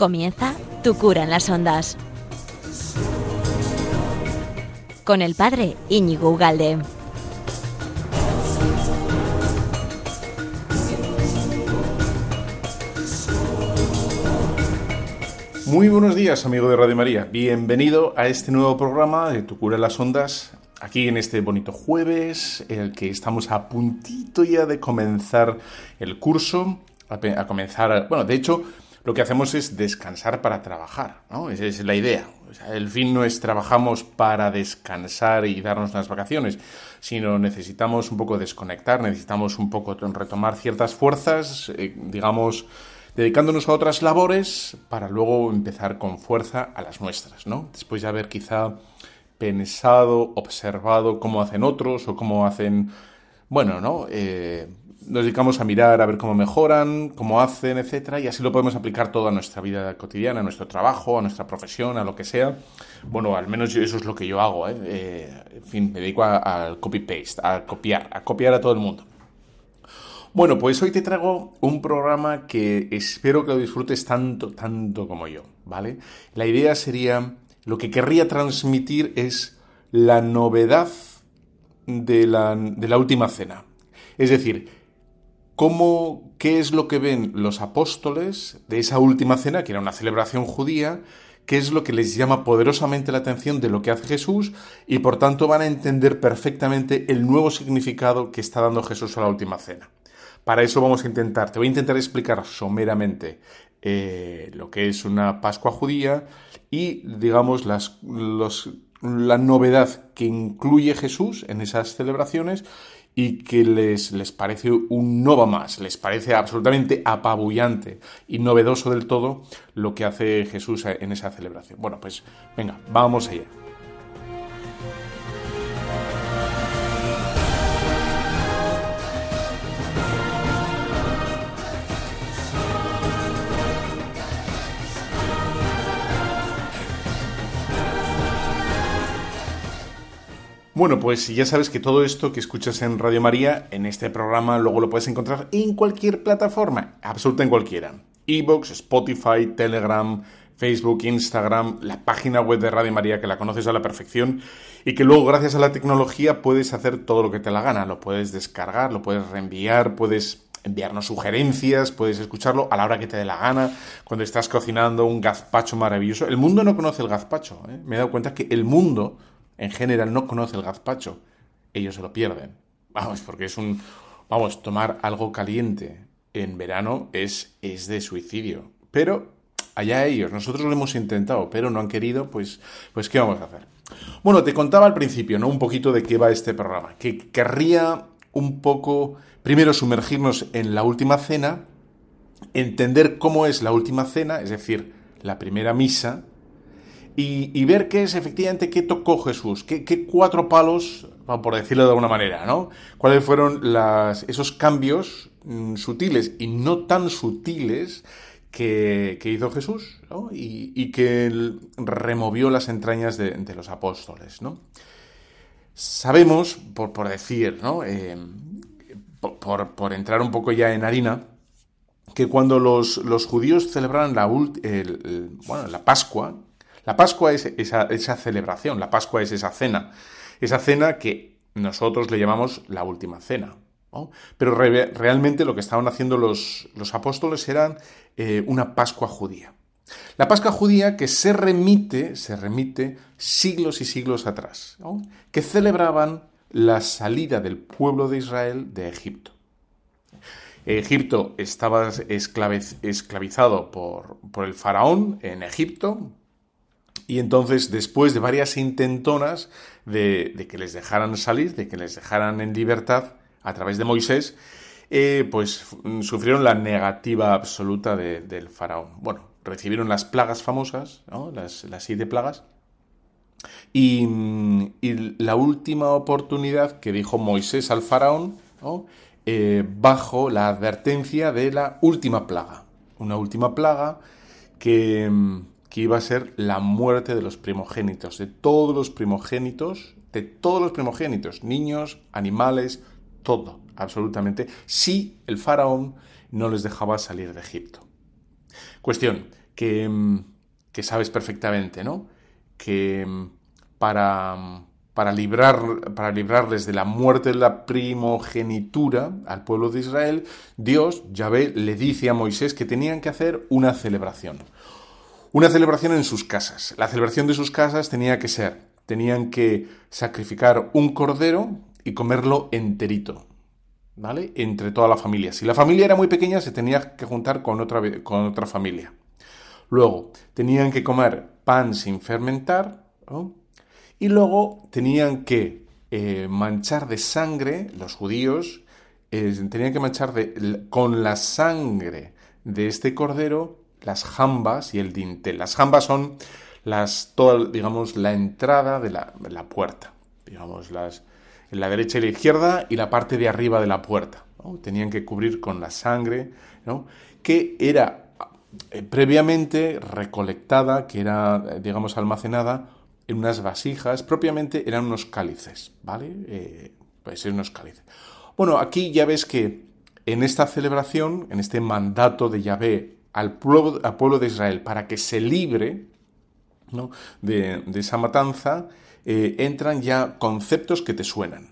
Comienza Tu cura en las ondas. Con el padre Íñigo Ugalde. Muy buenos días, amigo de Radio María. Bienvenido a este nuevo programa de Tu cura en las ondas, aquí en este bonito jueves, en el que estamos a puntito ya de comenzar el curso, a, comenzar, bueno, de hecho, lo que hacemos es descansar para trabajar, ¿no? Esa es la idea. el fin no es trabajamos para descansar y darnos unas vacaciones, sino necesitamos un poco desconectar, necesitamos un poco retomar ciertas fuerzas, eh, digamos, dedicándonos a otras labores para luego empezar con fuerza a las nuestras, ¿no? Después de haber quizá pensado, observado cómo hacen otros o cómo hacen, bueno, ¿no? Eh, nos dedicamos a mirar, a ver cómo mejoran, cómo hacen, etcétera, y así lo podemos aplicar todo a nuestra vida cotidiana, a nuestro trabajo, a nuestra profesión, a lo que sea. Bueno, al menos eso es lo que yo hago, ¿eh? eh en fin, me dedico al copy-paste, a copiar, a copiar a todo el mundo. Bueno, pues hoy te traigo un programa que espero que lo disfrutes tanto, tanto como yo, ¿vale? La idea sería, lo que querría transmitir es la novedad de la, de la última cena. Es decir, cómo, qué es lo que ven los apóstoles de esa última cena, que era una celebración judía, qué es lo que les llama poderosamente la atención de lo que hace Jesús y por tanto van a entender perfectamente el nuevo significado que está dando Jesús a la última cena. Para eso vamos a intentar, te voy a intentar explicar someramente eh, lo que es una Pascua judía y, digamos, las, la novedad que incluye Jesús en esas celebraciones y que les, les parece un nova más, les parece absolutamente apabullante y novedoso del todo lo que hace Jesús en esa celebración. Bueno, pues venga, vamos allá. Bueno, pues ya sabes que todo esto que escuchas en Radio María, en este programa, luego lo puedes encontrar en cualquier plataforma, absoluta en cualquiera. Evox, Spotify, Telegram, Facebook, Instagram, la página web de Radio María que la conoces a la perfección y que luego gracias a la tecnología puedes hacer todo lo que te la gana. Lo puedes descargar, lo puedes reenviar, puedes enviarnos sugerencias, puedes escucharlo a la hora que te dé la gana, cuando estás cocinando un gazpacho maravilloso. El mundo no conoce el gazpacho. ¿eh? Me he dado cuenta que el mundo en general no conoce el gazpacho, ellos se lo pierden. Vamos, porque es un... Vamos, tomar algo caliente en verano es, es de suicidio. Pero allá ellos, nosotros lo hemos intentado, pero no han querido, pues, pues ¿qué vamos a hacer? Bueno, te contaba al principio, ¿no? Un poquito de qué va este programa. Que querría un poco, primero, sumergirnos en la última cena, entender cómo es la última cena, es decir, la primera misa, y, ver qué es efectivamente qué tocó Jesús, qué, cuatro palos, por decirlo de alguna manera, ¿no? ¿Cuáles fueron esos cambios mm, sutiles y no tan sutiles que, hizo Jesús y, que removió las entrañas de, los apóstoles, ¿no? Sabemos, por, decir, ¿no? Eh, por, entrar un poco ya en harina, que cuando los, judíos celebraban la, bueno, la Pascua, la Pascua es esa, celebración, la Pascua es esa cena, esa cena que nosotros le llamamos la última cena. Pero realmente lo que estaban haciendo los, apóstoles era eh, una Pascua judía. La Pascua judía que se remite, se remite siglos y siglos atrás, que celebraban la salida del pueblo de Israel de Egipto. Egipto estaba esclavizado por, por el faraón en Egipto, y entonces, después de varias intentonas de, que les dejaran salir, de que les dejaran en libertad a través de Moisés, eh, pues sufrieron la negativa absoluta del faraón. Bueno, recibieron las plagas famosas, las, siete plagas, y, la última oportunidad que dijo Moisés al faraón, eh, bajo la advertencia de la última plaga. Una última plaga que, que iba a ser la muerte de los primogénitos, de todos los primogénitos, de todos los primogénitos, niños, animales, todo, absolutamente, si el faraón no les dejaba salir de Egipto. Cuestión, que, mm, que sabes perfectamente, ¿no? Que mm, para, mm, para, librar, para librarles de la muerte de la primogenitura al pueblo de Israel, Dios, Yahvé, le dice a Moisés que tenían que hacer una celebración. Una celebración en sus casas. La celebración de sus casas tenía que ser, tenían que sacrificar un cordero y comerlo enterito, ¿vale? Entre toda la familia. Si la familia era muy pequeña, se tenía que juntar con otra, con otra familia. Luego, tenían que comer pan sin fermentar, y luego tenían que eh, manchar de sangre, los judíos, eh, tenían que manchar de, con la sangre de este cordero las jambas y el dintel. Las jambas son las, digamos, la entrada de la, puerta, digamos, las, en la derecha y la izquierda y la parte de arriba de la puerta. Tenían que cubrir con la sangre, que era eh, previamente recolectada, que era, digamos, almacenada en unas vasijas, propiamente eran unos cálices, ¿vale? Eh, pues unos cálices. Bueno, aquí ya ves que en esta celebración, en este mandato de Yahvé al pueblo, de Israel para que se libre de, esa matanza, eh, entran ya conceptos que te suenan.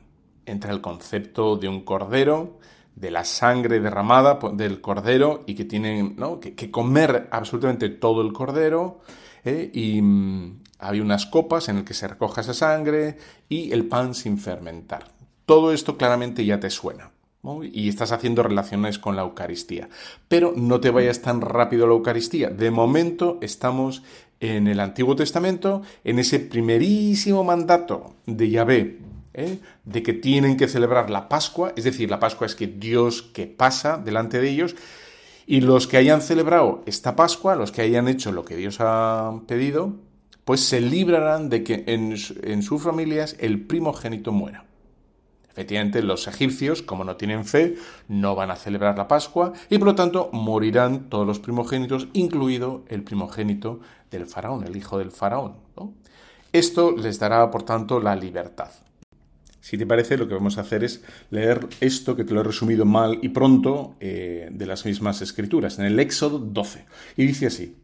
Entra el concepto de un cordero, de la sangre derramada del cordero y que tienen que, comer absolutamente todo el cordero. ¿eh? Y mm, hay unas copas en las que se recoja esa sangre y el pan sin fermentar. Todo esto claramente ya te suena. Y estás haciendo relaciones con la Eucaristía. Pero no te vayas tan rápido a la Eucaristía. De momento estamos en el Antiguo Testamento, en ese primerísimo mandato de Yahvé ¿eh? de que tienen que celebrar la Pascua, es decir, la Pascua es que Dios que pasa delante de ellos, y los que hayan celebrado esta Pascua, los que hayan hecho lo que Dios ha pedido, pues se librarán de que en, en sus familias el primogénito muera. Efectivamente, los egipcios, como no tienen fe, no van a celebrar la Pascua y por lo tanto morirán todos los primogénitos, incluido el primogénito del faraón, el hijo del faraón. Esto les dará, por tanto, la libertad. Si te parece, lo que vamos a hacer es leer esto que te lo he resumido mal y pronto eh, de las mismas escrituras, en el Éxodo 12. Y dice así,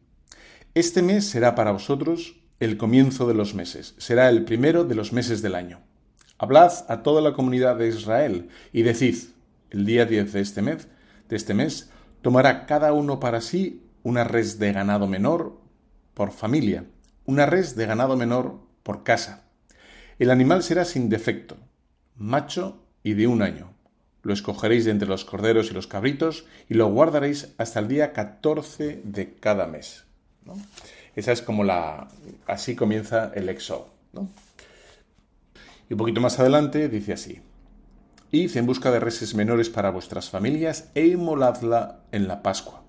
Este mes será para vosotros el comienzo de los meses, será el primero de los meses del año. Hablad a toda la comunidad de Israel y decid, el día 10 de este mes, de este mes, tomará cada uno para sí una res de ganado menor por familia, una res de ganado menor por casa. El animal será sin defecto, macho y de un año. Lo escogeréis de entre los corderos y los cabritos y lo guardaréis hasta el día 14 de cada mes. Esa es como la... Así comienza el éxodo. Y un poquito más adelante dice así. Id en busca de reses menores para vuestras familias e inmoladla en la Pascua.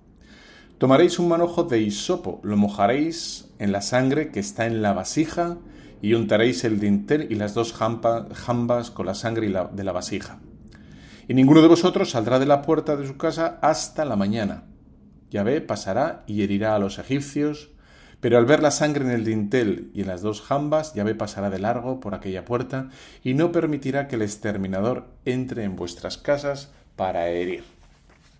Tomaréis un manojo de hisopo, lo mojaréis en la sangre que está en la vasija y untaréis el dintel y las dos jambas con la sangre de la vasija. Y ninguno de vosotros saldrá de la puerta de su casa hasta la mañana. Yahvé pasará y herirá a los egipcios, pero al ver la sangre en el dintel y en las dos jambas, Yahvé pasará de largo por aquella puerta y no permitirá que el exterminador entre en vuestras casas para herir.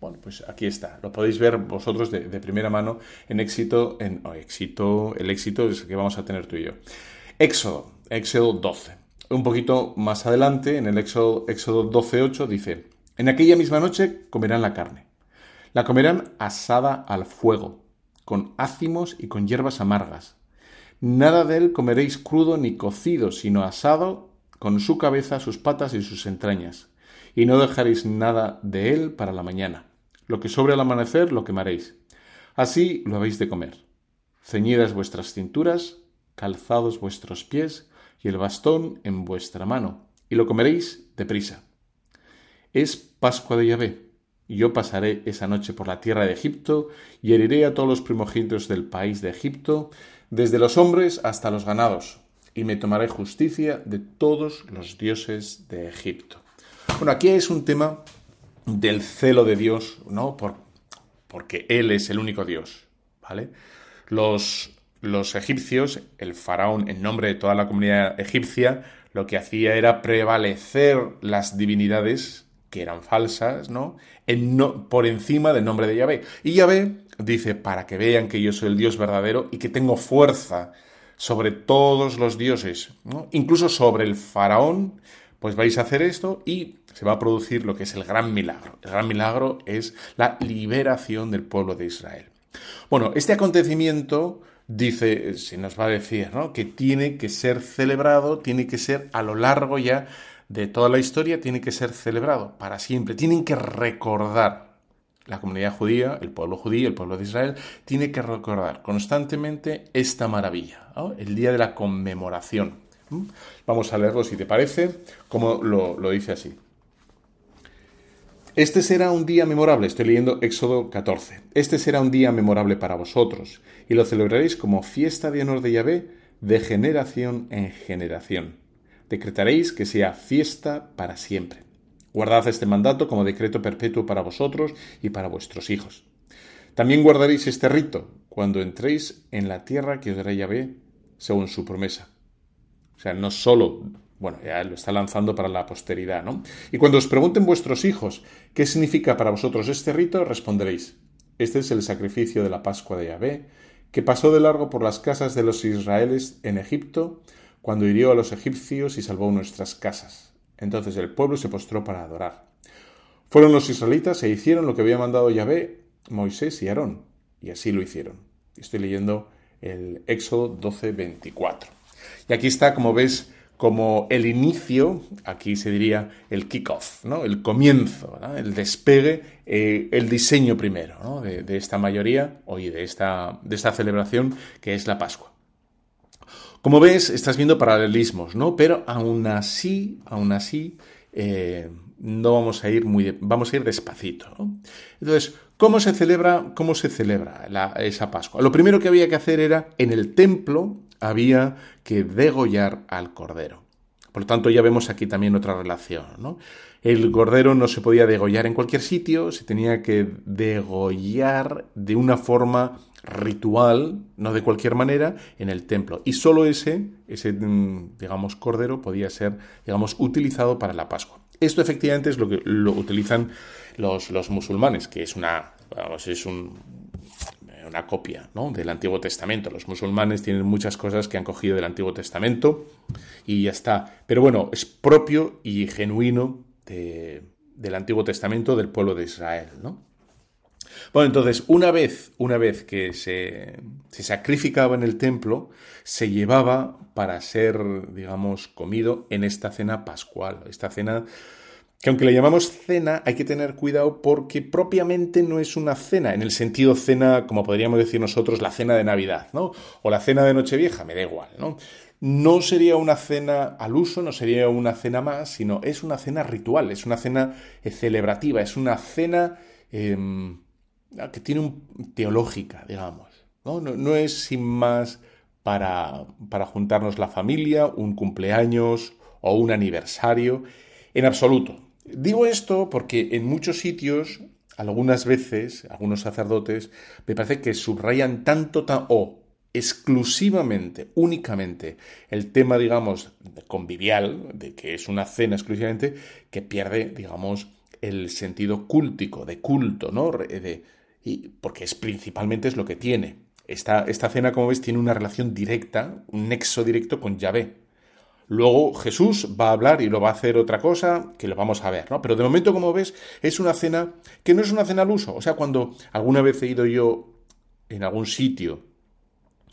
Bueno, pues aquí está. Lo podéis ver vosotros de, primera mano en éxito, en éxito, el éxito es que vamos a tener tú y yo. Éxodo, Éxodo 12. Un poquito más adelante, en el Éxodo, Éxodo 12.8, dice, En aquella misma noche comerán la carne. La comerán asada al fuego, con ácimos y con hierbas amargas. Nada de él comeréis crudo ni cocido, sino asado con su cabeza, sus patas y sus entrañas. Y no dejaréis nada de él para la mañana. Lo que sobre al amanecer lo quemaréis. Así lo habéis de comer. Ceñidas vuestras cinturas, calzados vuestros pies y el bastón en vuestra mano, y lo comeréis deprisa. Es Pascua de Yahvé, yo pasaré esa noche por la tierra de Egipto, y heriré a todos los primogénitos del país de Egipto, desde los hombres hasta los ganados, y me tomaré justicia de todos los dioses de Egipto. Bueno, aquí es un tema del celo de Dios, ¿no? Por, porque Él es el único Dios, ¿vale? Los, los egipcios, el faraón en nombre de toda la comunidad egipcia, lo que hacía era prevalecer las divinidades que eran falsas, ¿no? En no por encima del nombre de Yahvé. Y Yahvé dice, para que vean que yo soy el Dios verdadero y que tengo fuerza sobre todos los dioses, incluso sobre el faraón, pues vais a hacer esto y se va a producir lo que es el gran milagro. El gran milagro es la liberación del pueblo de Israel. Bueno, este acontecimiento dice, se nos va a decir, ¿no? que tiene que ser celebrado, tiene que ser a lo largo ya de toda la historia, tiene que ser celebrado para siempre. Tienen que recordar la comunidad judía, el pueblo judío, el pueblo de Israel, tiene que recordar constantemente esta maravilla, el día de la conmemoración. Vamos a leerlo si te parece, como lo, lo dice así. Este será un día memorable, estoy leyendo Éxodo 14. Este será un día memorable para vosotros, y lo celebraréis como fiesta de honor de Yahvé de generación en generación. Decretaréis que sea fiesta para siempre. Guardad este mandato como decreto perpetuo para vosotros y para vuestros hijos. También guardaréis este rito cuando entréis en la tierra que os dará Yahvé según su promesa. O sea, no solo, bueno, ya lo está lanzando para la posteridad, ¿no? Y cuando os pregunten vuestros hijos qué significa para vosotros este rito, responderéis, este es el sacrificio de la Pascua de Yahvé, que pasó de largo por las casas de los israelíes en Egipto, cuando hirió a los egipcios y salvó nuestras casas. Entonces el pueblo se postró para adorar. Fueron los israelitas e hicieron lo que había mandado Yahvé, Moisés y Aarón, y así lo hicieron. Estoy leyendo el Éxodo 12, 24. Y aquí está, como ves, como el inicio, aquí se diría el kick-off, ¿no? el comienzo, el despegue, eh, el diseño primero de, esta mayoría, hoy de esta, de esta celebración que es la Pascua. Como ves, estás viendo paralelismos, ¿no? Pero aún así, aún así, eh, no vamos a ir muy, vamos a ir despacito. ¿no? Entonces, ¿cómo se celebra, cómo se celebra esa Pascua? Lo primero que había que hacer era, en el templo, había que degollar al cordero. Por lo tanto, ya vemos aquí también otra relación, ¿no? El cordero no se podía degollar en cualquier sitio, se tenía que degollar de una forma ritual, no de cualquier manera, en el templo. Y solo ese, ese, mm, digamos, cordero podía ser, digamos, utilizado para la Pascua. Esto efectivamente es lo que lo utilizan los, los musulmanes, que es una, vamos, es un, una copia ¿no? del Antiguo Testamento. Los musulmanes tienen muchas cosas que han cogido del Antiguo Testamento y ya está. Pero bueno, es propio y genuino de, del Antiguo Testamento del pueblo de Israel, ¿no? Bueno, entonces, una vez, una vez que se, se, sacrificaba en el templo, se llevaba para ser, digamos, comido en esta cena pascual, esta cena que aunque le llamamos cena, hay que tener cuidado porque propiamente no es una cena, en el sentido cena, como podríamos decir nosotros, la cena de Navidad, ¿no? O la cena de Nochevieja, me da igual, ¿no? No sería una cena al uso, no sería una cena más, sino es una cena ritual, es una cena celebrativa, es una cena eh, que tiene un teológica, digamos. ¿no? No, no es sin más para, para juntarnos la familia, un cumpleaños o un aniversario, en absoluto. Digo esto porque en muchos sitios, algunas veces, algunos sacerdotes, me parece que subrayan tanto o exclusivamente, únicamente, el tema, digamos, convivial, de que es una cena exclusivamente, que pierde, digamos, el sentido cúltico, de culto, ¿no? De, y porque es principalmente es lo que tiene. Esta, esta cena, como ves, tiene una relación directa, un nexo directo con Yahvé. Luego Jesús va a hablar y lo va a hacer otra cosa que lo vamos a ver, ¿no? Pero de momento, como ves, es una cena que no es una cena al uso. O sea, cuando alguna vez he ido yo en algún sitio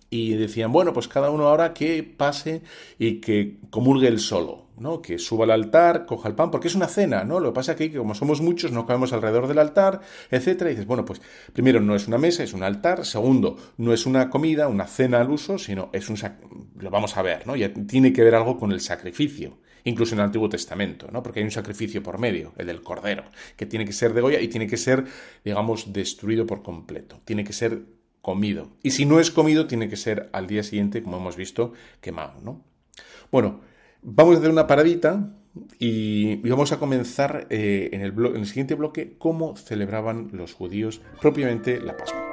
y decían, bueno, pues cada uno ahora que pase y que comulgue el solo, Que suba al altar, coja el pan, porque es una cena, ¿no? Lo que pasa es que como somos muchos, no cabemos alrededor del altar, etcétera, y dices, bueno, pues primero no es una mesa, es un altar, segundo, no es una comida, una cena al uso, sino es un lo vamos a ver, ¿no? Ya tiene que ver algo con el sacrificio incluso en el Antiguo Testamento, ¿no? Porque hay un sacrificio por medio, el del cordero, que tiene que ser de Goya y tiene que ser, digamos, destruido por completo. Tiene que ser comido. Y si no es comido, tiene que ser al día siguiente, como hemos visto, quemado, ¿no? Bueno, vamos a hacer una paradita y, vamos a comenzar eh, en, el en el siguiente bloque cómo celebraban los judíos propiamente la Pascua.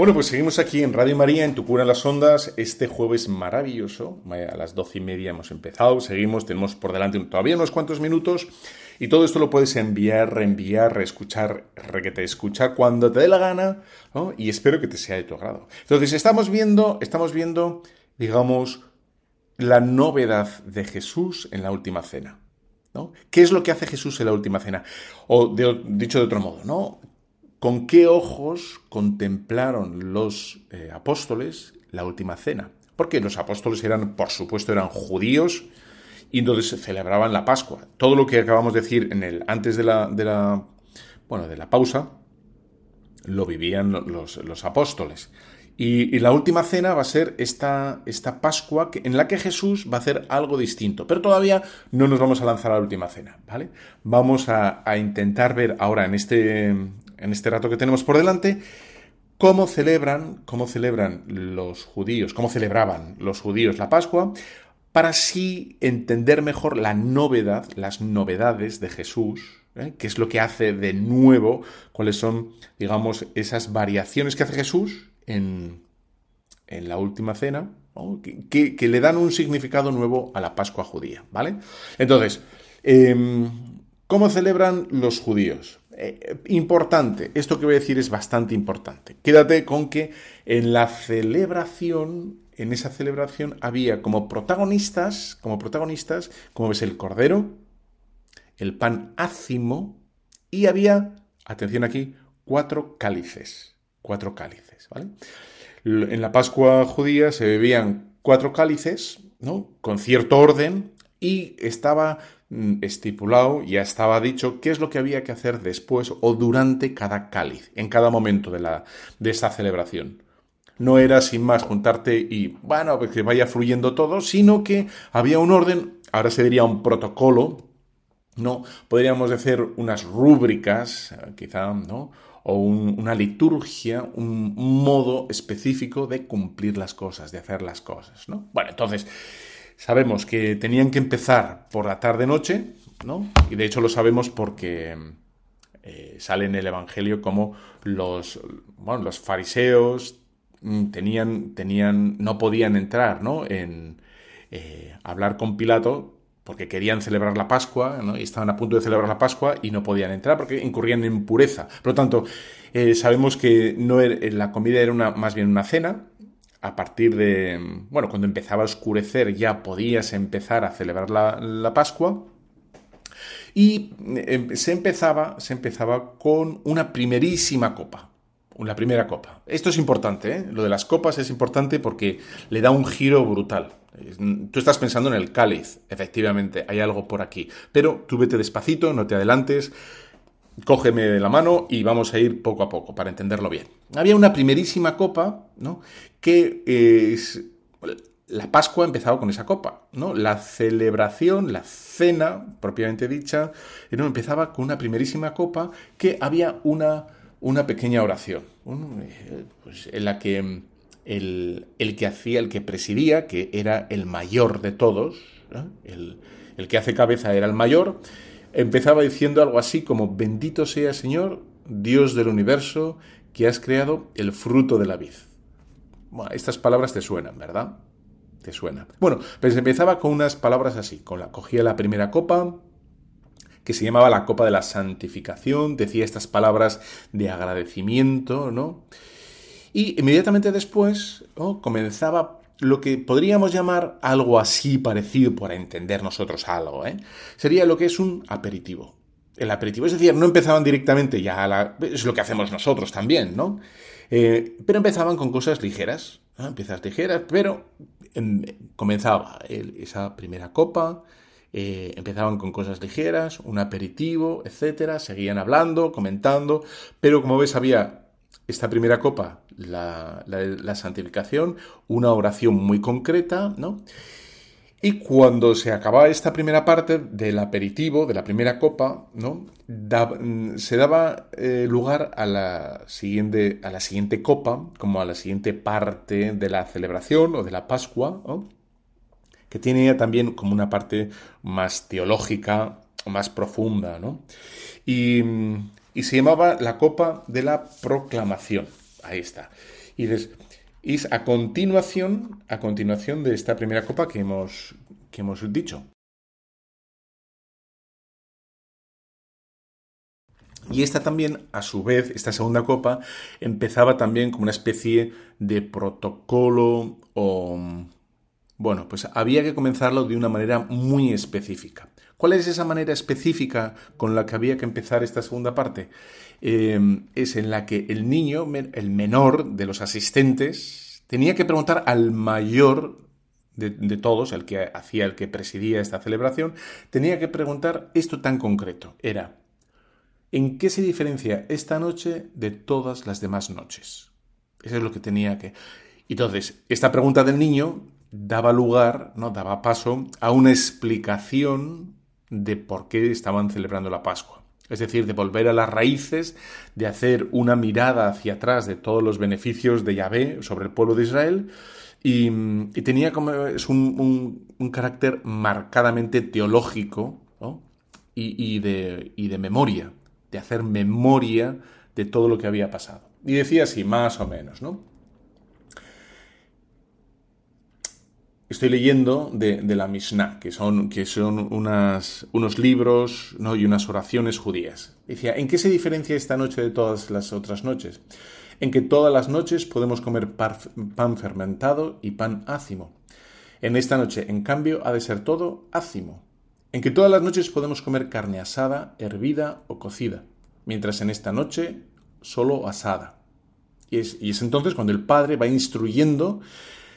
Bueno, pues seguimos aquí en Radio María, en Tu Cura en las Ondas, este jueves maravilloso. A las doce y media hemos empezado, seguimos, tenemos por delante todavía unos cuantos minutos. Y todo esto lo puedes enviar, reenviar, reescuchar, te escuchar cuando te dé la gana, ¿no? Y espero que te sea de tu agrado. Entonces, estamos viendo, estamos viendo, digamos, la novedad de Jesús en la última cena. ¿no? ¿Qué es lo que hace Jesús en la última cena? O dicho de otro modo, ¿no? ¿Con qué ojos contemplaron los eh, apóstoles la última cena? Porque los apóstoles eran, por supuesto, eran judíos y entonces celebraban la Pascua. Todo lo que acabamos de decir en el, antes de la, de la, bueno, de la pausa lo vivían los, apóstoles. Y, la última cena va a ser esta, esta Pascua en la que Jesús va a hacer algo distinto. Pero todavía no nos vamos a lanzar a la última cena, ¿vale? Vamos a, intentar ver ahora en este, este rato que tenemos por delante, cómo celebran, cómo celebran los judíos, cómo celebraban los judíos la Pascua, para así entender mejor la novedad, las novedades de Jesús, ¿eh? qué es lo que hace de nuevo, cuáles son, digamos, esas variaciones que hace Jesús en, en la última cena, que, que, le dan un significado nuevo a la Pascua judía, ¿vale? Entonces, em, ¿cómo celebran los judíos? Eh, importante, esto que voy a decir es bastante importante. Quédate con que en la celebración, en esa celebración había como protagonistas, como protagonistas, como ves el cordero, el pan ácimo y había, atención aquí, cuatro cálices, cuatro cálices, ¿vale? En la Pascua judía se bebían cuatro cálices, ¿no? Con cierto orden y estaba estipulado, ya estaba dicho qué es lo que había que hacer después o durante cada cáliz, en cada momento de, la, de esta celebración. No era sin más juntarte y, bueno, pues que vaya fluyendo todo, sino que había un orden, ahora se diría un protocolo, ¿no? Podríamos decir unas rúbricas, eh, quizá, ¿no? O una liturgia, un modo específico de cumplir las cosas, de hacer las cosas, ¿no? Bueno, entonces, Sabemos que tenían que empezar por la tarde-noche, ¿no? Y de hecho lo sabemos porque eh, sale en el Evangelio como los, bueno, los fariseos mm, tenían, tenían, no podían entrar, ¿no? En eh, hablar con Pilato porque querían celebrar la Pascua, ¿no? y estaban a punto de celebrar la Pascua y no podían entrar porque incurrían en pureza. Por lo tanto, eh, sabemos que no la comida era una, más bien una cena, a partir de, bueno, cuando empezaba a oscurecer ya podías empezar a celebrar la, Pascua. Y em, se empezaba, se empezaba con una primerísima copa. La primera copa. Esto es importante, ¿eh? Lo de las copas es importante porque le da un giro brutal. Tú estás pensando en el cáliz, efectivamente, hay algo por aquí. Pero tú vete despacito, no te adelantes, cógeme de la mano y vamos a ir poco a poco para entenderlo bien. Había una primerísima copa, ¿no? Que es... La Pascua empezaba con esa copa, ¿no? La celebración, la cena, propiamente dicha, ¿no? empezaba con una primerísima copa que había una, una pequeña oración, pues, en la que el, que hacía, el que presidía, que era el mayor de todos, el, el que hace cabeza era el mayor, empezaba diciendo algo así como, bendito sea Señor, Dios del universo, que has creado el fruto de la vid. Estas palabras te suenan, ¿verdad? Te suenan. Bueno, pues empezaba con unas palabras así, con la, cogía la primera copa, que se llamaba la copa de la santificación, decía estas palabras de agradecimiento, ¿no? Y inmediatamente después comenzaba lo que podríamos llamar algo así parecido para entender nosotros algo, ¿eh? sería lo que es un aperitivo. El aperitivo, es decir, no empezaban directamente ya a la... es lo que hacemos nosotros también, ¿no? Eh, pero empezaban con cosas ligeras, ¿no? ligeras, pero em, comenzaba esa primera copa, eh, empezaban con cosas ligeras, un aperitivo, etcétera, seguían hablando, comentando, pero como ves había esta primera copa, la, santificación, una oración muy concreta, ¿no? Y cuando se acababa esta primera parte del aperitivo, de la primera copa, ¿no? se daba eh, lugar a la, siguiente, a la siguiente copa, como a la siguiente parte de la celebración o de la Pascua, que tiene también como una parte más teológica, más profunda, ¿no? Y y se llamaba la Copa de la Proclamación. Ahí está. Y es a continuación, a continuación de esta primera copa que hemos, que hemos dicho. Y esta también, a su vez, esta segunda copa, empezaba también como una especie de protocolo o... Bueno, pues había que comenzarlo de una manera muy específica. ¿Cuál es esa manera específica con la que había que empezar esta segunda parte? Em, es en la que el niño, el menor de los asistentes, tenía que preguntar al mayor de, de, todos, el que hacía, el que presidía esta celebración, tenía que preguntar esto tan concreto. Era, ¿En qué se diferencia esta noche de todas las demás noches? Eso es lo que tenía que... Entonces, esta pregunta del niño daba lugar, ¿no? daba paso a una explicación de por qué estaban celebrando la Pascua. Es decir, de volver a las raíces, de hacer una mirada hacia atrás de todos los beneficios de Yahvé sobre el pueblo de Israel. Y, tenía como es un, carácter marcadamente teológico y, de, y de memoria de hacer memoria de todo lo que había pasado. Y decía así, más o menos, ¿no? Estoy leyendo de, la Mishnah, que son, que son unos libros ¿no? y unas oraciones judías. Decía, ¿en qué se diferencia esta noche de todas las otras noches? En que todas las noches podemos comer pan fermentado y pan ácimo. En esta noche, en cambio, ha de ser todo ácimo en que todas las noches podemos comer carne asada, hervida o cocida, mientras en esta noche solo asada. Y es, entonces cuando el padre va instruyendo,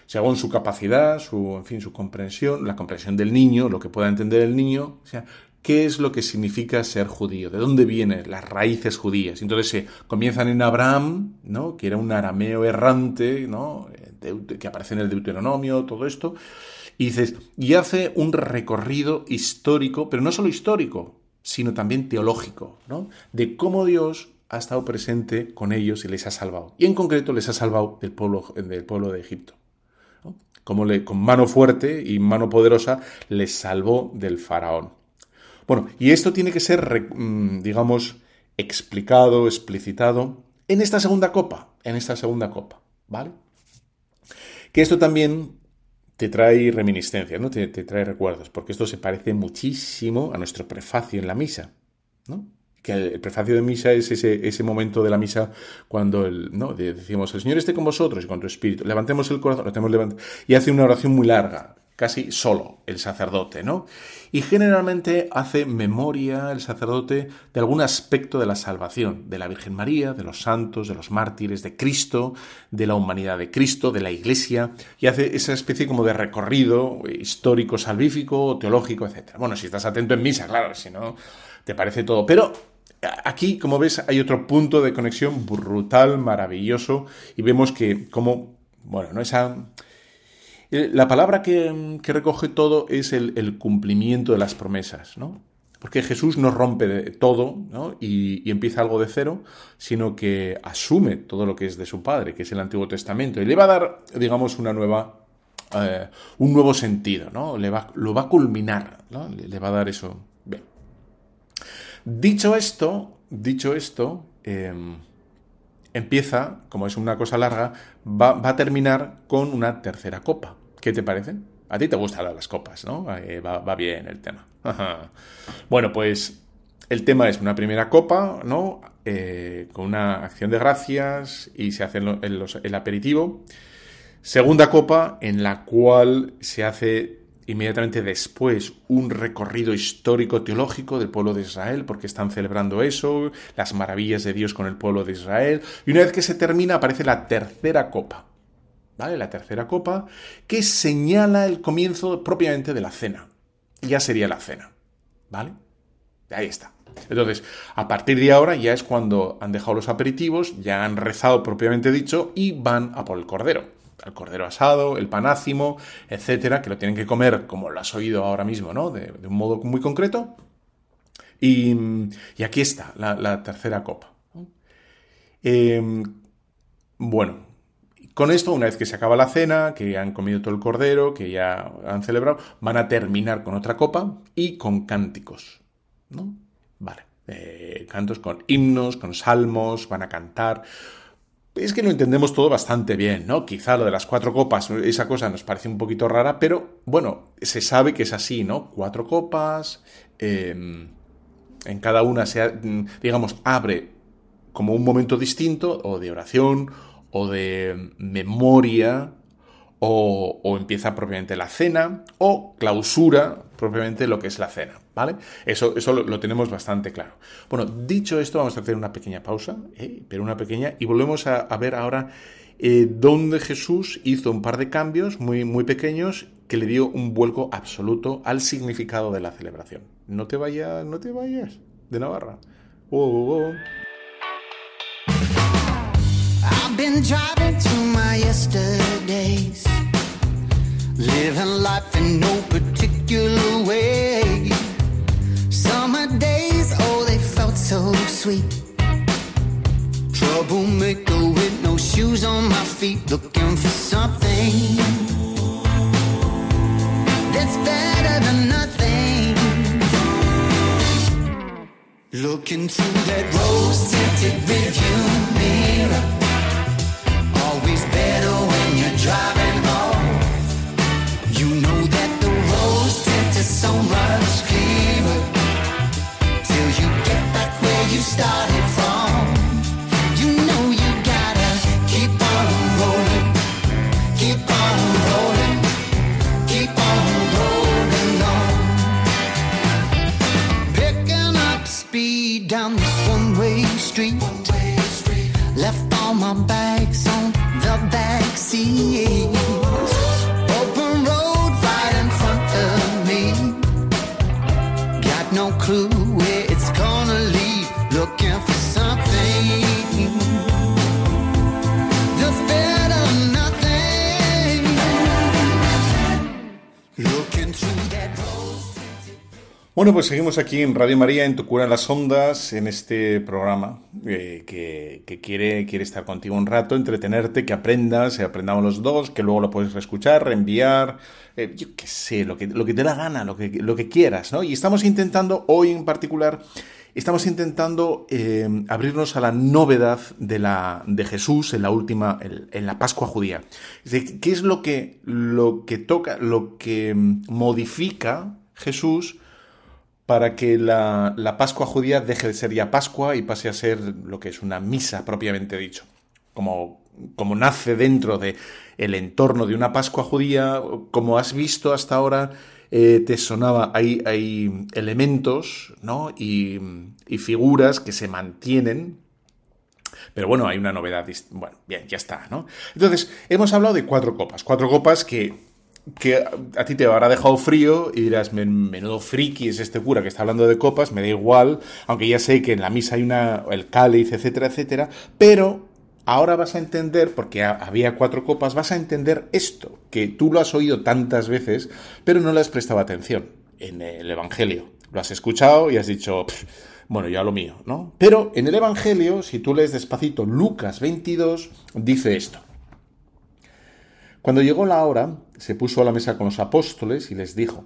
según su capacidad, su, en fin, su comprensión, la comprensión del niño, lo que pueda entender el niño, o sea, qué es lo que significa ser judío, de dónde vienen las raíces judías. Entonces se comienzan en Abraham, ¿no? que era un arameo errante, ¿no? que aparece en el Deuteronomio, todo esto, y dices, y hace un recorrido histórico, pero no solo histórico, sino también teológico, ¿no? De cómo Dios ha estado presente con ellos y les ha salvado. Y en concreto les ha salvado del pueblo, del pueblo de Egipto. Como con mano fuerte y mano poderosa les salvó del faraón. Bueno, y esto tiene que ser, mm, digamos, explicado, explicitado en esta segunda copa, en esta segunda copa, ¿vale? Que esto también te trae reminiscencias, ¿no? Te, trae recuerdos, porque esto se parece muchísimo a nuestro prefacio en la misa, ¿no? Que el, prefacio de misa es ese, ese, momento de la misa cuando el, ¿no? decimos, el Señor esté con vosotros y con tu espíritu. Levantemos el corazón, lo tenemos levantado, y hace una oración muy larga casi solo el sacerdote, ¿no? Y generalmente hace memoria el sacerdote de algún aspecto de la salvación, de la Virgen María, de los santos, de los mártires, de Cristo, de la humanidad de Cristo, de la Iglesia, y hace esa especie como de recorrido histórico, salvífico, teológico, etc. Bueno, si estás atento en misa, claro, si no, te parece todo. Pero aquí, como ves, hay otro punto de conexión brutal, maravilloso, y vemos que como, bueno, no esa eh, la palabra que, recoge todo es el, cumplimiento de las promesas, ¿no? Porque Jesús no rompe de todo ¿no? y, empieza algo de cero, sino que asume todo lo que es de su Padre, que es el Antiguo Testamento, y le va a dar, digamos, una nueva, eh, un nuevo sentido, ¿no? Le va, lo va a culminar, ¿no? Le, va a dar eso. Dicho esto, dicho esto, em, empieza, como es una cosa larga, va, a terminar con una tercera copa. ¿Qué te parece? A ti te gustan las copas, ¿no? Va, bien el tema. bueno, pues el tema es una primera copa, ¿no? Eh, con una acción de gracias y se hace el, aperitivo. Segunda copa en la cual se hace inmediatamente después un recorrido histórico teológico del pueblo de Israel, porque están celebrando eso, las maravillas de Dios con el pueblo de Israel. Y una vez que se termina aparece la tercera copa, ¿vale? La tercera copa, que señala el comienzo propiamente de la cena. Ya sería la cena, ¿vale? Ahí está. Entonces, a partir de ahora ya es cuando han dejado los aperitivos, ya han rezado propiamente dicho y van a por el cordero. El cordero asado, el panácimo, etcétera, que lo tienen que comer, como lo has oído ahora mismo, ¿no? De, un modo muy concreto. Y, aquí está la, tercera copa. Em, bueno, con esto, una vez que se acaba la cena, que han comido todo el cordero, que ya han celebrado, van a terminar con otra copa y con cánticos. ¿No? Vale. Eh, cantos con himnos, con salmos, van a cantar. Es que lo entendemos todo bastante bien, ¿no? Quizá lo de las cuatro copas, esa cosa nos parece un poquito rara, pero bueno, se sabe que es así, ¿no? Cuatro copas, em, en cada una se, digamos, abre como un momento distinto, o de oración, o de memoria, o, empieza propiamente la cena, o clausura propiamente lo que es la cena, ¿vale? Eso, eso lo, tenemos bastante claro. Bueno, dicho esto, vamos a hacer una pequeña pausa, ¿eh? pero una pequeña, y volvemos a, ver ahora eh, dónde Jesús hizo un par de cambios muy, muy pequeños que le dio un vuelco absoluto al significado de la celebración. No te vayas, no te vayas de Navarra. Oh, oh, oh. I've been driving to my yesterdays, living life in no particular way. Summer days, oh, they felt so sweet. Troublemaker with no shoes on my feet, looking for something that's better than nothing. Looking through that rose tinted rearview mirror, so much clearer till you get back where you started from. You know you gotta keep on rolling, keep on rolling, keep on rolling on. Picking up speed down this one-way street. Left all my bags on the back seat. Bueno, pues seguimos aquí en Radio María, en Tu Cura las Ondas, en este programa eh, que, quiere, quiere estar contigo un rato, entretenerte, que aprendas, que aprendamos los dos, que luego lo puedes reescuchar, reenviar, eh, yo qué sé, lo que, lo que te da gana, lo que, lo que quieras, ¿no? Y estamos intentando, hoy en particular, estamos intentando eh, abrirnos a la novedad de, Jesús en la última, en, la Pascua judía. ¿qué es lo que, lo que toca, lo que modifica Jesús para que la, la, Pascua judía deje de ser ya Pascua y pase a ser lo que es una misa propiamente dicho. Como, como nace dentro de el entorno de una Pascua judía, como has visto hasta ahora, eh, te sonaba, hay, hay elementos ¿no? y, y figuras que se mantienen pero bueno, hay una novedad. Bueno, bien, ya está, ¿no? Entonces, hemos hablado de cuatro copas. Cuatro copas que que a ti te habrá dejado frío y dirás, menudo friki es este cura que está hablando de copas, me da igual, aunque ya sé que en la misa hay una, el cáliz, etcétera, etcétera, pero ahora vas a entender, porque había cuatro copas, vas a entender esto, que tú lo has oído tantas veces, pero no le has prestado atención en el Evangelio. Lo has escuchado y has dicho, bueno, ya lo mío, ¿no? Pero en el Evangelio, si tú lees despacito Lucas 22, dice esto. Cuando llegó la hora, se puso a la mesa con los apóstoles y les dijo,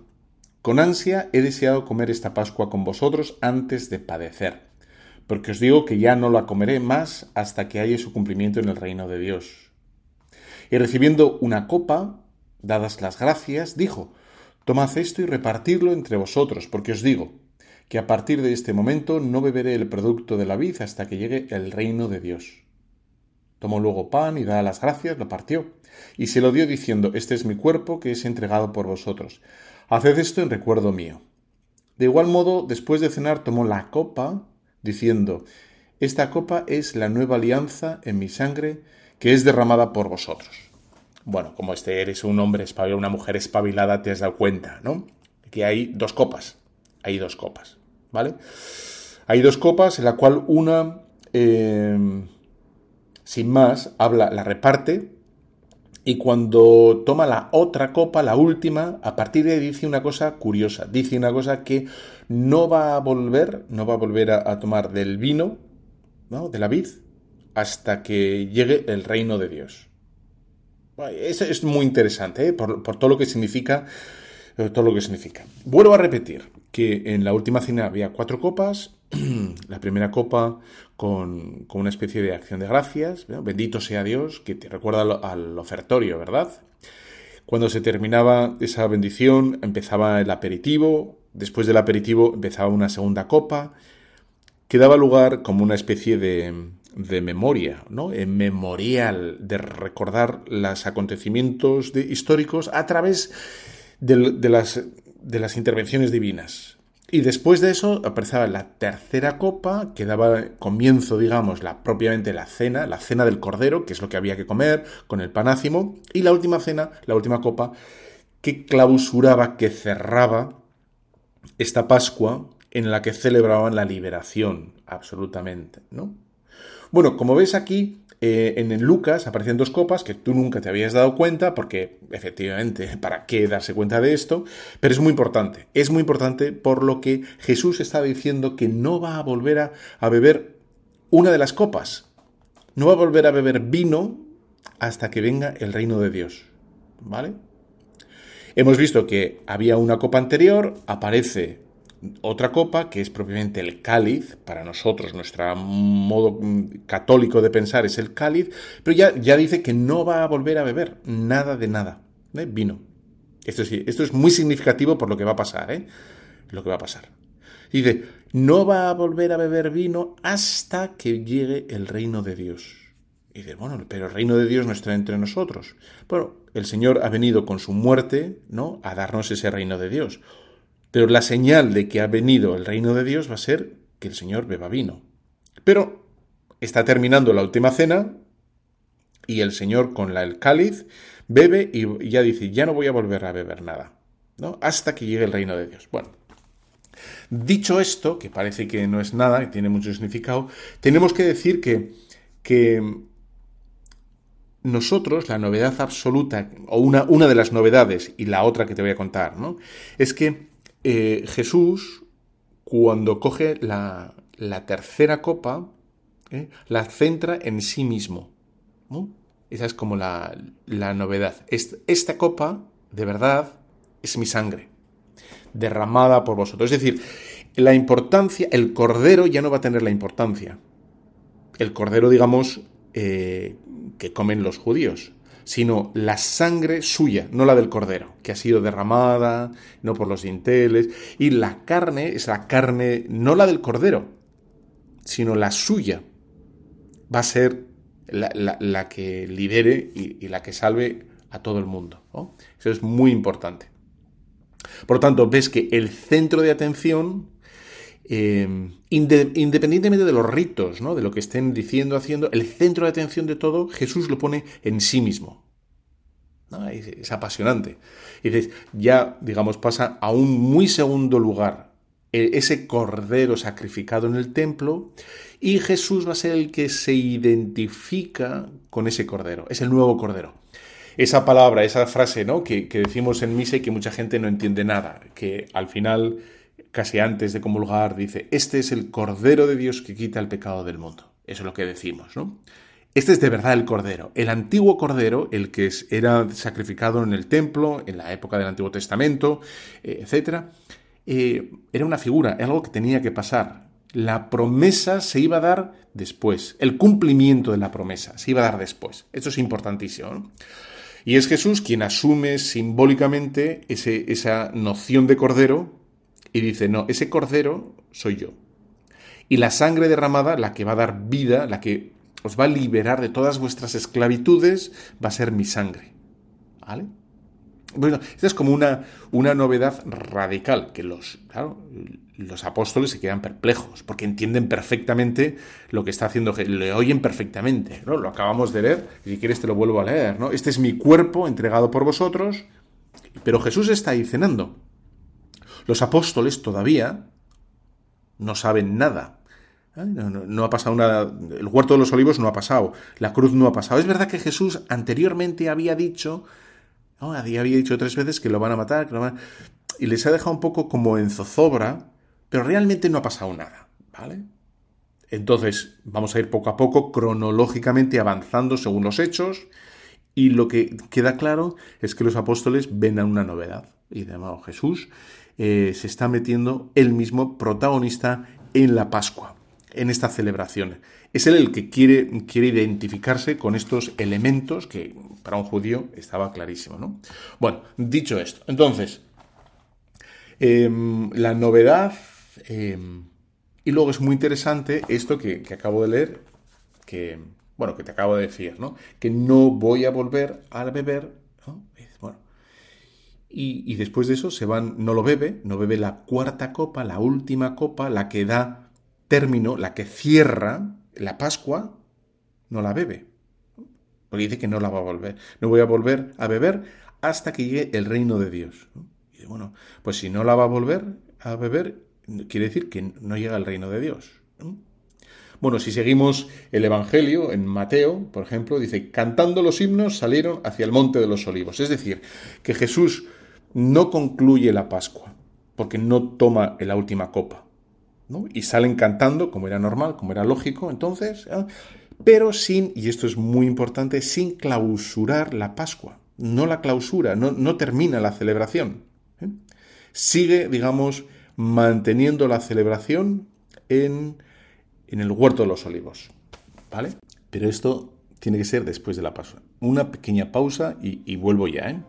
Con ansia he deseado comer esta Pascua con vosotros antes de padecer, porque os digo que ya no la comeré más hasta que haya su cumplimiento en el reino de Dios. Y recibiendo una copa, dadas las gracias, dijo, Tomad esto y repartidlo entre vosotros, porque os digo, que a partir de este momento no beberé el producto de la vid hasta que llegue el reino de Dios. Tomó luego pan y dadas las gracias, lo partió, y se lo dio diciendo, Este es mi cuerpo que es entregado por vosotros. Haced esto en recuerdo mío. De igual modo, después de cenar, tomó la copa, diciendo, Esta copa es la nueva alianza en mi sangre, que es derramada por vosotros. Bueno, como este eres un hombre espabilado, una mujer espabilada, te has dado cuenta, ¿no? Que hay dos copas. Hay dos copas, ¿vale? Hay dos copas en la cual una... Eh, sin más, habla, la reparte y cuando toma la otra copa, la última, a partir de ahí dice una cosa curiosa, dice una cosa que no va a volver, no va a volver a, tomar del vino, ¿no? de la vid, hasta que llegue el reino de Dios. Eso es muy interesante, ¿eh? por, por todo lo que significa todo lo que significa. Vuelvo a repetir que en la última cena había cuatro copas la primera copa con, una especie de acción de gracias, bendito sea Dios, que te recuerda al ofertorio, ¿verdad? Cuando se terminaba esa bendición, empezaba el aperitivo, después del aperitivo empezaba una segunda copa, que daba lugar como una especie de, de memoria, ¿no? En memorial, de recordar los acontecimientos históricos a través de, las, de las intervenciones divinas. Y después de eso aparecía la tercera copa, que daba comienzo, digamos, la, propiamente la cena, la cena del cordero, que es lo que había que comer, con el panácimo, y la última cena, la última copa, que clausuraba, que cerraba esta Pascua en la que celebraban la liberación, absolutamente, ¿no? Bueno, como ves aquí, eh, en Lucas aparecen dos copas que tú nunca te habías dado cuenta, porque efectivamente, ¿para qué darse cuenta de esto? Pero es muy importante, es muy importante por lo que Jesús está diciendo que no va a volver a, a beber una de las copas, no va a volver a beber vino hasta que venga el reino de Dios, ¿vale? Hemos visto que había una copa anterior, aparece otra copa, que es propiamente el cáliz, para nosotros, nuestro modo mm, católico de pensar es el cáliz, pero ya, ya dice que no va a volver a beber nada de nada, ¿eh? vino. Esto, sí, esto es muy significativo por lo que va a pasar, ¿eh? Lo que va a pasar. Dice, no va a volver a beber vino hasta que llegue el reino de Dios. Y dice, bueno, pero el reino de Dios no está entre nosotros. Bueno, el Señor ha venido con su muerte, ¿no? A darnos ese reino de Dios. Pero la señal de que ha venido el reino de Dios va a ser que el Señor beba vino. Pero está terminando la última cena y el Señor con la, el cáliz bebe y ya dice, ya no voy a volver a beber nada, ¿no? Hasta que llegue el reino de Dios. Bueno, dicho esto, que parece que no es nada, que tiene mucho significado, tenemos que decir que, que nosotros, la novedad absoluta, o una, una de las novedades, y la otra que te voy a contar, ¿no? Es que eh, Jesús, cuando coge la, tercera copa, ¿eh? la centra en sí mismo. Esa es como la, novedad. Esta copa, de verdad, es mi sangre, derramada por vosotros. Es decir, la importancia, el cordero ya no va a tener la importancia. El cordero, digamos, eh, que comen los judíos sino la sangre suya, no la del cordero, que ha sido derramada, no por los dinteles, y la carne es la carne, no la del cordero, sino la suya, va a ser la, que lidere y, la que salve a todo el mundo. Eso es muy importante. Por lo tanto, ves que el centro de atención eh, independientemente de los ritos, ¿no? de lo que estén diciendo, haciendo, el centro de atención de todo, Jesús lo pone en sí mismo. Es, apasionante. Y dices, ya, digamos, pasa a un muy segundo lugar e, ese cordero sacrificado en el templo y Jesús va a ser el que se identifica con ese cordero, es el nuevo cordero. Esa palabra, esa frase ¿no? que, que decimos en misa y que mucha gente no entiende nada, que al final casi antes de comulgar, dice, este es el Cordero de Dios que quita el pecado del mundo. Eso es lo que decimos, ¿no? Este es de verdad el Cordero. El antiguo Cordero, el que era sacrificado en el templo, en la época del Antiguo Testamento, eh, etc., eh, era una figura, era algo que tenía que pasar. La promesa se iba a dar después. El cumplimiento de la promesa se iba a dar después. Eso es importantísimo. Y es Jesús quien asume simbólicamente esa noción de Cordero y dice, no, ese cordero soy yo. Y la sangre derramada, la que va a dar vida, la que os va a liberar de todas vuestras esclavitudes, va a ser mi sangre. ¿Vale? Bueno, esta es como una, una novedad radical, que los, los apóstoles se quedan perplejos, porque entienden perfectamente lo que está haciendo, le oyen perfectamente, ¿no? Lo acabamos de leer, y si quieres te lo vuelvo a leer, ¿no? Este es mi cuerpo entregado por vosotros, pero Jesús está ahí cenando. Los apóstoles todavía no saben nada. No, ha pasado nada. El huerto de los olivos no ha pasado. La cruz no ha pasado. Es verdad que Jesús anteriormente había dicho, había dicho tres veces que lo van a matar, y les ha dejado un poco como en zozobra, pero realmente no ha pasado nada. ¿Vale? Entonces, vamos a ir poco a poco, cronológicamente avanzando según los hechos, y lo que queda claro es que los apóstoles ven a una novedad. Y de Jesús eh, se está metiendo él mismo protagonista en la Pascua, en esta celebración. Es él el que quiere, quiere identificarse con estos elementos que para un judío estaba clarísimo. ¿no? Bueno, dicho esto, entonces, em, la novedad, em, y luego es muy interesante esto que, acabo de leer, que, bueno, que te acabo de decir, ¿no? Que no voy a volver a beber, y, después de eso se van, no lo bebe, no bebe la cuarta copa, la última copa, la que da término, la que cierra la Pascua, no la bebe. Porque dice que no la va a volver. No voy a volver a beber hasta que llegue el reino de Dios. Y bueno, pues si no la va a volver a beber, quiere decir que no llega el reino de Dios. Bueno, si seguimos el Evangelio en Mateo, por ejemplo, dice, cantando los himnos salieron hacia el monte de los olivos. Es decir, que Jesús no concluye la Pascua, porque no toma la última copa. Y salen cantando, como era normal, como era lógico, entonces, ¿eh? pero sin, y esto es muy importante, sin clausurar la Pascua. No la clausura, no, termina la celebración. ¿eh? Sigue, digamos, manteniendo la celebración en, en el huerto de los olivos. ¿Vale? Pero esto tiene que ser después de la Pascua. Una pequeña pausa y, y vuelvo ya, ¿eh?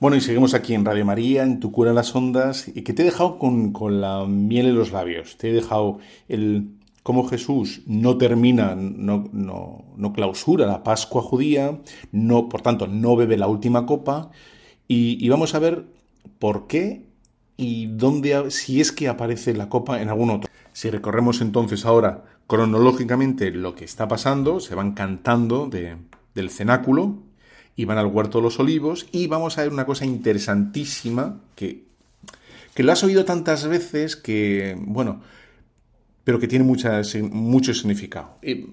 Bueno, y seguimos aquí en Radio María, en Tu Cura en las Ondas, y que te he dejado con, la miel en los labios. Te he dejado el cómo Jesús no termina, no, no, clausura la Pascua judía, no, por tanto, no bebe la última copa, y, vamos a ver por qué y dónde, si es que aparece la copa en algún otro. Si recorremos entonces ahora cronológicamente lo que está pasando, se van cantando del cenáculo, y van al huerto los olivos y vamos a ver una cosa interesantísima que, que lo has oído tantas veces que, bueno, pero que tiene mucho significado. Y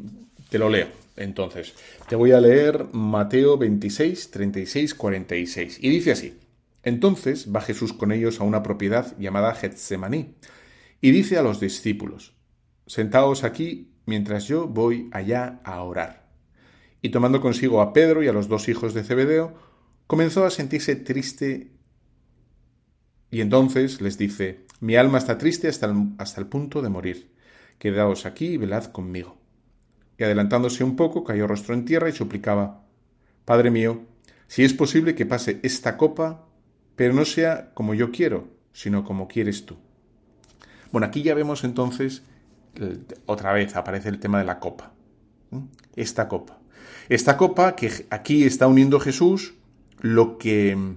te lo leo. Entonces, te voy a leer Mateo 26, 36, 46. Y dice así. Entonces va Jesús con ellos a una propiedad llamada Getsemaní y dice a los discípulos, Sentaos aquí mientras yo voy allá a orar y tomando consigo a Pedro y a los dos hijos de Zebedeo, comenzó a sentirse triste y entonces les dice, mi alma está triste hasta el, hasta el punto de morir, quedaos aquí y velad conmigo. Y adelantándose un poco, cayó rostro en tierra y suplicaba, Padre mío, si es posible que pase esta copa, pero no sea como yo quiero, sino como quieres tú. Bueno, aquí ya vemos entonces, otra vez aparece el tema de la copa. esta copa. Esta copa que aquí está uniendo Jesús lo que,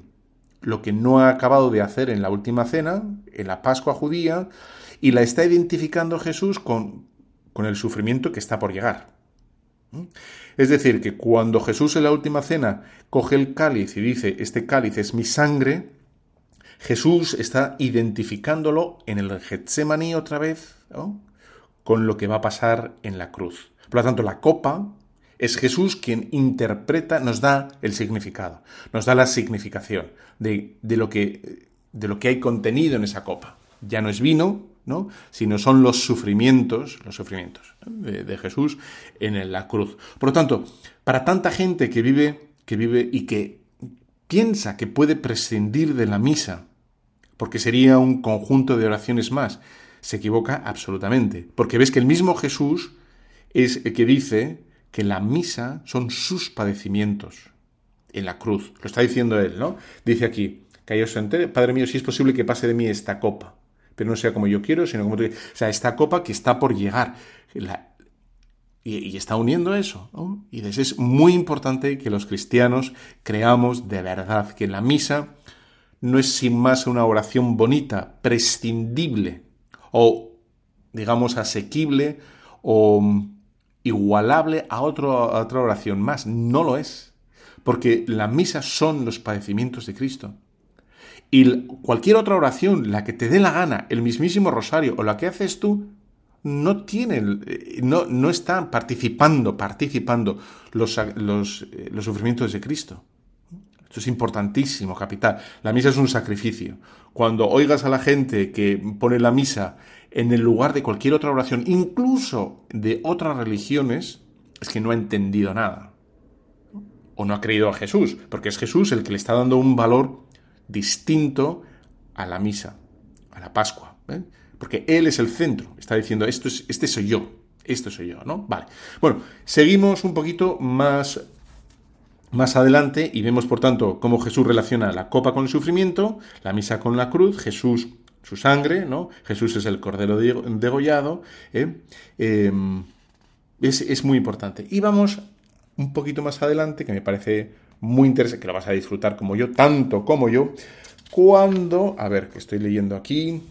lo que no ha acabado de hacer en la última cena, en la Pascua judía, y la está identificando Jesús con, con el sufrimiento que está por llegar. Es decir, que cuando Jesús en la última cena coge el cáliz y dice, este cáliz es mi sangre, Jesús está identificándolo en el Getsemaní otra vez con lo que va a pasar en la cruz. Por lo tanto, la copa es Jesús quien interpreta, nos da el significado, nos da la significación de, lo, que, de lo que hay contenido en esa copa. Ya no es vino, ¿no? sino son los sufrimientos, los sufrimientos de, Jesús en la cruz. Por lo tanto, para tanta gente que vive, que vive y que piensa que puede prescindir de la misa, porque sería un conjunto de oraciones más, se equivoca absolutamente, porque ves que el mismo Jesús es el que dice que la misa son sus padecimientos en la cruz. Lo está diciendo él, ¿no? Dice aquí, que se entere, Padre mío, si es posible que pase de mí esta copa, pero no sea como yo quiero, sino como tú O sea, esta copa que está por llegar. y, está uniendo eso, ¿no? Y es muy importante que los cristianos creamos de verdad que la misa no es sin más una oración bonita, prescindible, o digamos asequible, o igualable a, otra oración más. No lo es. Porque la misa son los padecimientos de Cristo. Y cualquier otra oración, la que te dé la gana, el mismísimo rosario o la que haces tú, no tienen, eh, no, no están participando, participando los, los, eh, los sufrimientos de Cristo. Esto es importantísimo, capital. La misa es un sacrificio. Cuando oigas a la gente que pone la misa en el lugar de cualquier otra oración, incluso de otras religiones, es que no ha entendido nada. O no ha creído a Jesús, porque es Jesús el que le está dando un valor distinto a la misa, a la Pascua. ¿eh? Porque Él es el centro. Está diciendo, esto es, este soy yo. Esto soy yo, ¿no? Vale. Bueno, seguimos un poquito más más adelante y vemos, por tanto, cómo Jesús relaciona la copa con el sufrimiento, la misa con la cruz, Jesús su sangre, ¿no? Jesús es el cordero degollado. ¿eh? Em, es, es, muy importante. Y vamos un poquito más adelante, que me parece muy interesante, que lo vas a disfrutar como yo, tanto como yo, cuando, a ver, que estoy leyendo aquí,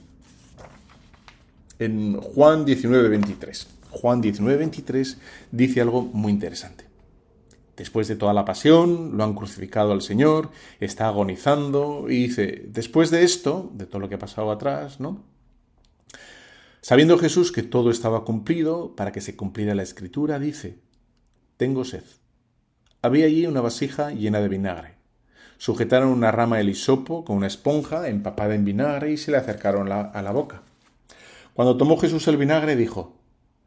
en Juan 19, 23. Juan 19, 23 dice algo muy interesante. Después de toda la pasión, lo han crucificado al Señor, está agonizando y dice, después de esto, de todo lo que ha pasado atrás, ¿no? Sabiendo Jesús que todo estaba cumplido, para que se cumpliera la escritura, dice, tengo sed. Había allí una vasija llena de vinagre. Sujetaron una rama de hisopo con una esponja empapada en vinagre y se le acercaron a la boca. Cuando tomó Jesús el vinagre, dijo,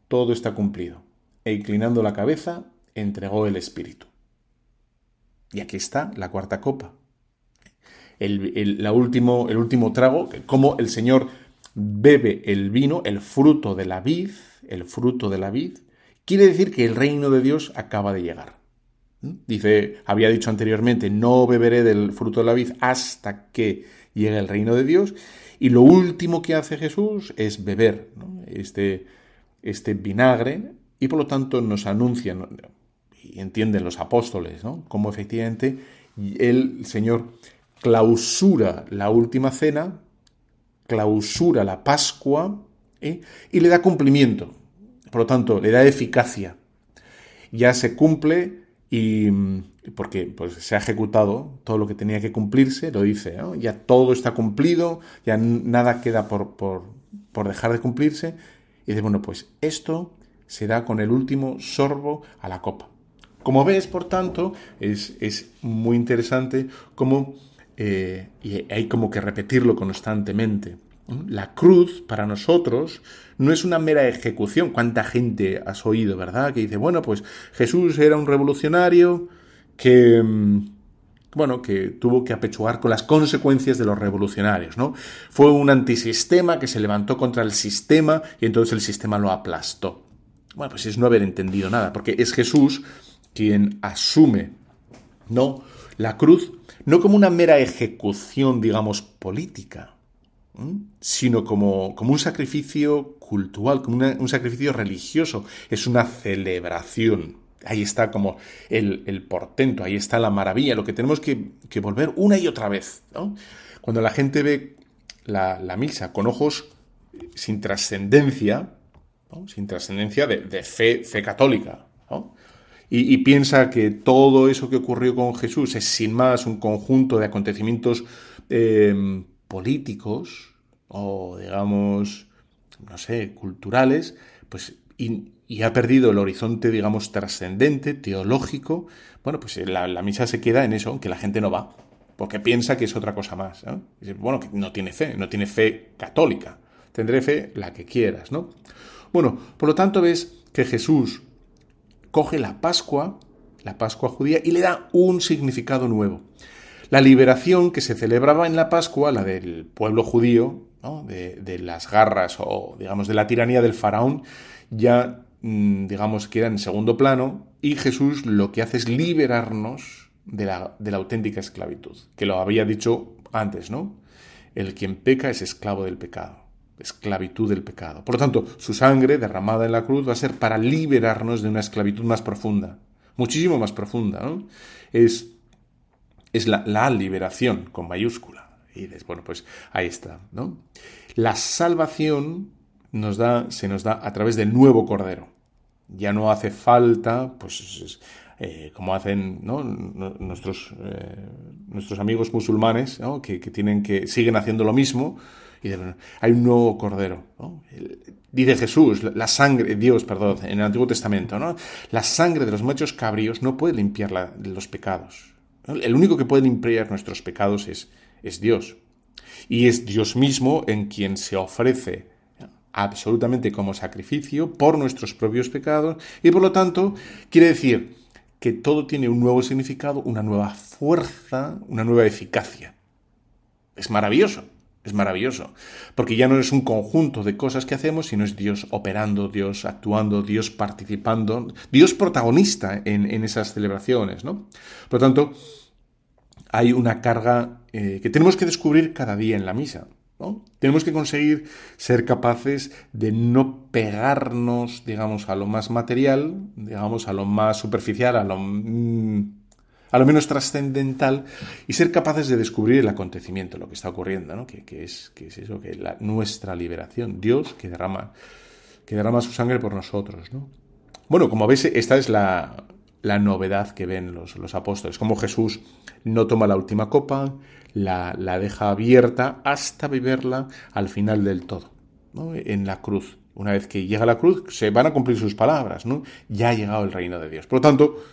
todo está cumplido. E inclinando la cabeza, entregó el Espíritu. Y aquí está la cuarta copa. El, la último, el último trago, como el Señor bebe el vino, el fruto de la vid, el fruto de la vid, quiere decir que el reino de Dios acaba de llegar. ¿Mm? Dice, había dicho anteriormente, no beberé del fruto de la vid hasta que llegue el reino de Dios. Y lo último que hace Jesús es beber este, este vinagre y por lo tanto nos anuncia, y entienden los apóstoles, ¿no? Cómo efectivamente el Señor clausura la última cena, clausura la Pascua ¿eh? y le da cumplimiento. Por lo tanto, le da eficacia. Ya se cumple y porque pues, se ha ejecutado todo lo que tenía que cumplirse, lo dice, ya todo está cumplido, ya nada queda por, por, por dejar de cumplirse. Y dice, bueno, pues esto se da con el último sorbo a la copa. Como ves, por tanto, es, muy interesante cómo, eh, y hay como que repetirlo constantemente, la cruz para nosotros no es una mera ejecución. ¿Cuánta gente has oído, verdad? Que dice, bueno, pues Jesús era un revolucionario que, mm, bueno, que tuvo que apechugar con las consecuencias de los revolucionarios, ¿no? Fue un antisistema que se levantó contra el sistema y entonces el sistema lo aplastó. Bueno, pues es no haber entendido nada, porque es Jesús quien asume, ¿no? La cruz no como una mera ejecución, digamos, política, sino como, como, un sacrificio cultural, como un sacrificio religioso. Es una celebración Ahí está como el, portento, ahí está la maravilla, lo que tenemos que, volver una y otra vez. Cuando la gente ve la, misa con ojos sin trascendencia, sin trascendencia de, fe, fe católica, y, piensa que todo eso que ocurrió con Jesús es sin más un conjunto de acontecimientos eh, políticos o digamos, no sé, culturales, pues y, ha perdido el horizonte, digamos, trascendente, teológico, bueno, pues la, misa se queda en eso, que la gente no va, porque piensa que es otra cosa más. Bueno, que no tiene fe, no tiene fe católica. Tendré fe la que quieras, ¿no? Bueno, por lo tanto ves que Jesús coge la Pascua, la Pascua judía, y le da un significado nuevo. La liberación que se celebraba en la Pascua, la del pueblo judío, de, las garras o, digamos, de la tiranía del faraón, ya, mm, digamos, queda en segundo plano y Jesús lo que hace es liberarnos de la, de la auténtica esclavitud, que lo había dicho antes, ¿no? El quien peca es esclavo del pecado, esclavitud del pecado. Por lo tanto, su sangre derramada en la cruz va a ser para liberarnos de una esclavitud más profunda, muchísimo más profunda, ¿no? Es, es la, liberación con mayúscula. Y dices, bueno, pues ahí está, ¿no? La salvación nos da, se nos da a través del nuevo Cordero. Ya no hace falta, pues, eh, como hacen nuestros, eh, nuestros amigos musulmanes, que, tienen que siguen haciendo lo mismo. Hay un nuevo Cordero. Dice Jesús, la sangre, Dios, perdón, en el Antiguo Testamento, ¿no? La sangre de los machos cabríos no puede limpiar los pecados. El único que puede limpiar nuestros pecados es Dios. Y es Dios mismo en quien se ofrece absolutamente como sacrificio por nuestros propios pecados y por lo tanto quiere decir que todo tiene un nuevo significado, una nueva fuerza, una nueva eficacia. Es maravilloso, es maravilloso, porque ya no es un conjunto de cosas que hacemos, sino es Dios operando, Dios actuando, Dios participando, Dios protagonista en, esas celebraciones, ¿no? Por lo tanto, hay una carga eh, que tenemos que descubrir cada día en la misa. Tenemos que conseguir ser capaces de no pegarnos, digamos, a lo más material, digamos, a lo más superficial, a lo, mm, a lo menos trascendental, y ser capaces de descubrir el acontecimiento, lo que está ocurriendo, ¿no? que, es, que es eso, que la, nuestra liberación, Dios que derrama, que derrama su sangre por nosotros. ¿no? Bueno, como veis, esta es la, la novedad que ven los, los apóstoles, como Jesús no toma la última copa, la, deja abierta hasta beberla al final del todo, en la cruz. Una vez que llega la cruz, se van a cumplir sus palabras, ¿no? Ya ha llegado el reino de Dios. Por lo tanto,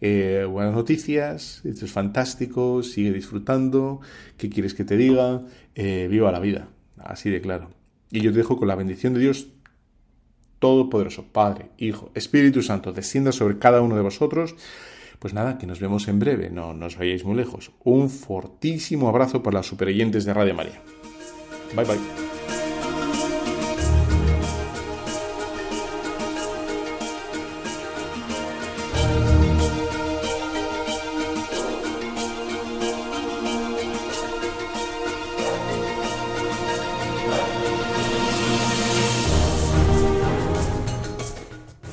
eh, buenas noticias, esto es fantástico, sigue disfrutando, ¿qué quieres que te diga? Eh, viva la vida, así de claro. Y yo te dejo con la bendición de Dios Todopoderoso, Padre, Hijo, Espíritu Santo, descienda sobre cada uno de vosotros pues nada, que nos vemos en breve, no nos vayáis muy lejos. Un fortísimo abrazo para las supereyentes de Radio María. Bye bye.